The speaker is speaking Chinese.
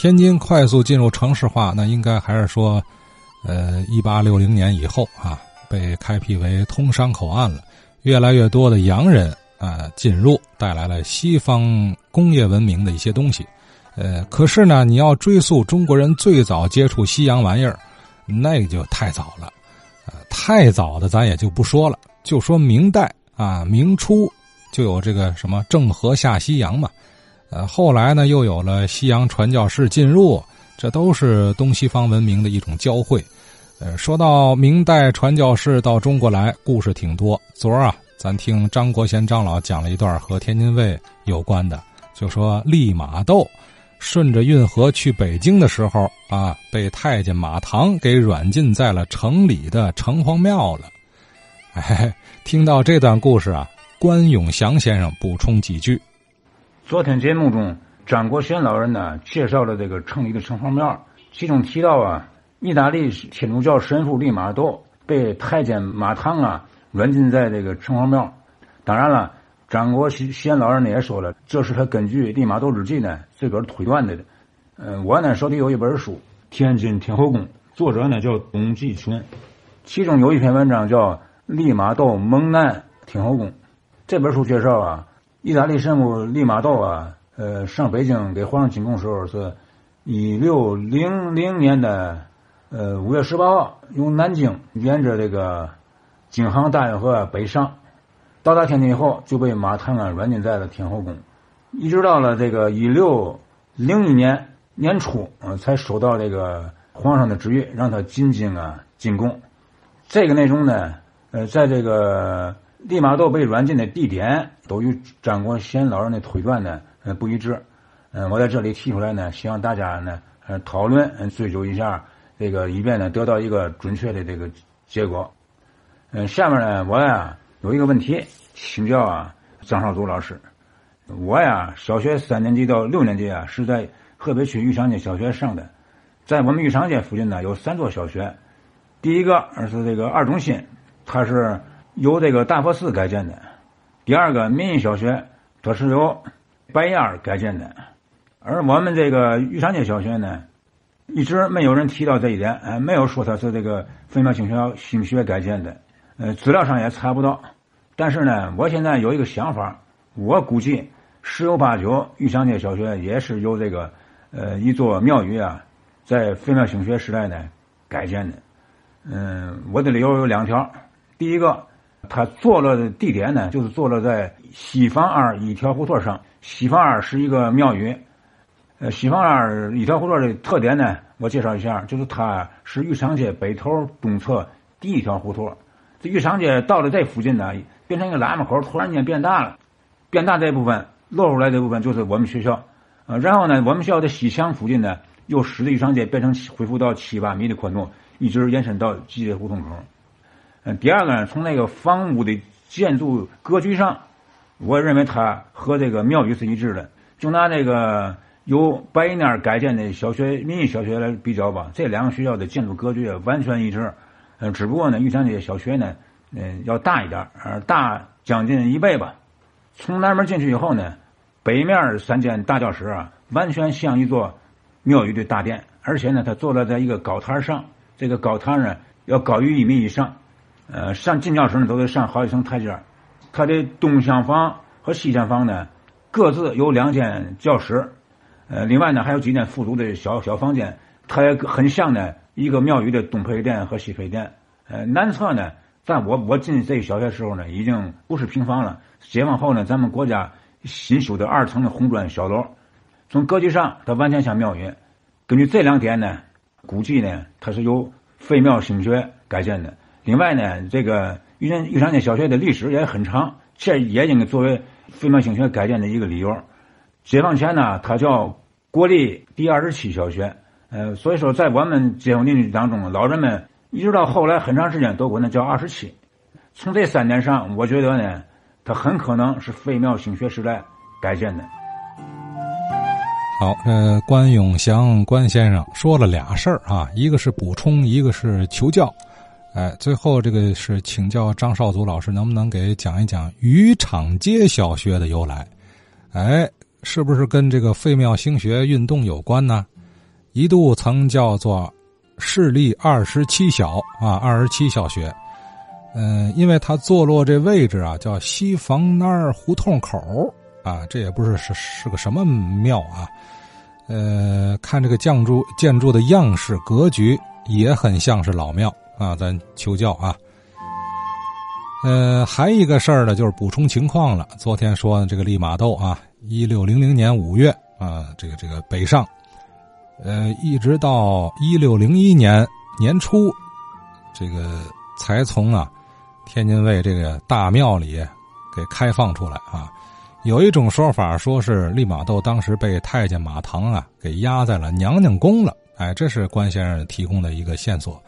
天津快速进入城市化，那应该还是说，呃，一八六零年以后啊，被开辟为通商口岸了，越来越多的洋人啊进入，带来了西方工业文明的一些东西。呃，可是呢，你要追溯中国人最早接触西洋玩意儿，那就太早了。呃，太早的咱也就不说了，就说明代啊，明初就有这个什么郑和下西洋嘛。呃，后来呢，又有了西洋传教士进入，这都是东西方文明的一种交汇。呃，说到明代传教士到中国来，故事挺多。昨儿啊，咱听张国贤张老讲了一段和天津卫有关的，就说利玛窦顺着运河去北京的时候啊，被太监马唐给软禁在了城里的城隍庙了。哎，听到这段故事啊，关永祥先生补充几句。昨天节目中，张国贤老人呢介绍了这个城里的城隍庙，其中提到啊，意大利天主教神父利玛窦被太监马唐啊软禁在这个城隍庙。当然了，张国贤老人呢也说了，这是他根据利玛窦日记呢自个儿推断的。嗯，我呢手里有一本书《天津天后宫》，作者呢叫董继群，其中有一篇文章叫《利玛窦蒙难天后宫》。这本书介绍啊。意大利神父利玛窦啊，呃，上北京给皇上进贡时候是，一六零零年的，呃，五月十八号，由南京沿着这个京杭大运河北上，到达天津以后就被马唐啊软禁在了天后宫，一直到了这个一六零一年年初，呃，才收到这个皇上的旨意，让他进京啊进贡。这个内容呢，呃，在这个。利玛窦被软禁的地点都与张国贤老人的推断呢，呃，不一致。嗯，我在这里提出来呢，希望大家呢，呃，讨论，嗯，追究一下，这个以便呢，得到一个准确的这个结果。嗯，下面呢，我呀有一个问题请教啊，张少祖老师。我呀，小学三年级到六年级啊，是在河北区玉祥街小学上的。在我们玉祥街附近呢，有三座小学。第一个是这个二中心，它是。由这个大佛寺改建的，第二个民营小学，它是由白燕改建的，而我们这个玉山街小学呢，一直没有人提到这一点，哎，没有说它是这个飞苗新学新学改建的，呃，资料上也查不到。但是呢，我现在有一个想法，我估计十有八九玉山街小学也是由这个呃一座庙宇啊，在飞苗新学时代呢改建的。嗯，我的理由有两条，第一个。他坐落的地点呢，就是坐落在西房二一条胡同上。西房二是一个庙宇，呃，西房二一条胡同的特点呢，我介绍一下，就是它是玉长街北头东侧第一条胡同。这玉长街到了这附近呢，变成一个喇嘛口，突然间变大了，变大这部分露出来这部分就是我们学校。呃，然后呢，我们学校的西墙附近呢，又使得玉长街变成恢复到七八米的宽度，一直延伸到集街胡同口。嗯，第二个呢，从那个房屋的建筑格局上，我认为它和这个庙宇是一致的。就拿那个由白银店改建的小学、民营小学来比较吧，这两个学校的建筑格局完全一致。嗯，只不过呢，玉山这些小学呢，嗯，要大一点，呃，大将近一倍吧。从南门进去以后呢，北面三间大教室啊，完全像一座庙宇的大殿，而且呢，它坐落在一个高台上，这个高台呢要高于一米以上。呃，上进教室呢都得上好几层台阶它的东厢房和西厢房呢，各自有两间教室，呃，另外呢还有几间附属的小小房间。它也很像呢一个庙宇的东配殿和西配殿。呃，南侧呢，在我我进这小学时候呢，已经不是平房了。解放后呢，咱们国家新修的二层的红砖小楼，从格局上它完全像庙宇。根据这两点呢，估计呢它是由废庙兴学改建的。另外呢，这个玉山玉山街小学的历史也很长，这也应该作为飞马兴学改建的一个理由。解放前呢，它叫国立第二十七小学，呃，所以说在我们解放邻居当中，老人们一直到后来很长时间都管它叫二十七。从这三点上，我觉得呢，它很可能是飞庙兴学时代改建的。好，呃，关永祥关先生说了俩事儿啊，一个是补充，一个是求教。哎，最后这个是请教张少祖老师，能不能给讲一讲渔场街小学的由来？哎，是不是跟这个废庙兴学运动有关呢？一度曾叫做市立二十七小啊，二十七小学。嗯，因为它坐落这位置啊，叫西房那儿胡同口啊，这也不是是是个什么庙啊。呃，看这个建筑建筑的样式格局也很像是老庙啊，咱求教啊。呃，还一个事儿呢，就是补充情况了。昨天说的这个利玛窦啊，一六零零年五月啊，这个这个北上，呃，一直到一六零一年年初，这个才从啊天津卫这个大庙里给开放出来啊。有一种说法，说是利玛窦当时被太监马唐啊给压在了娘娘宫了。哎，这是关先生提供的一个线索。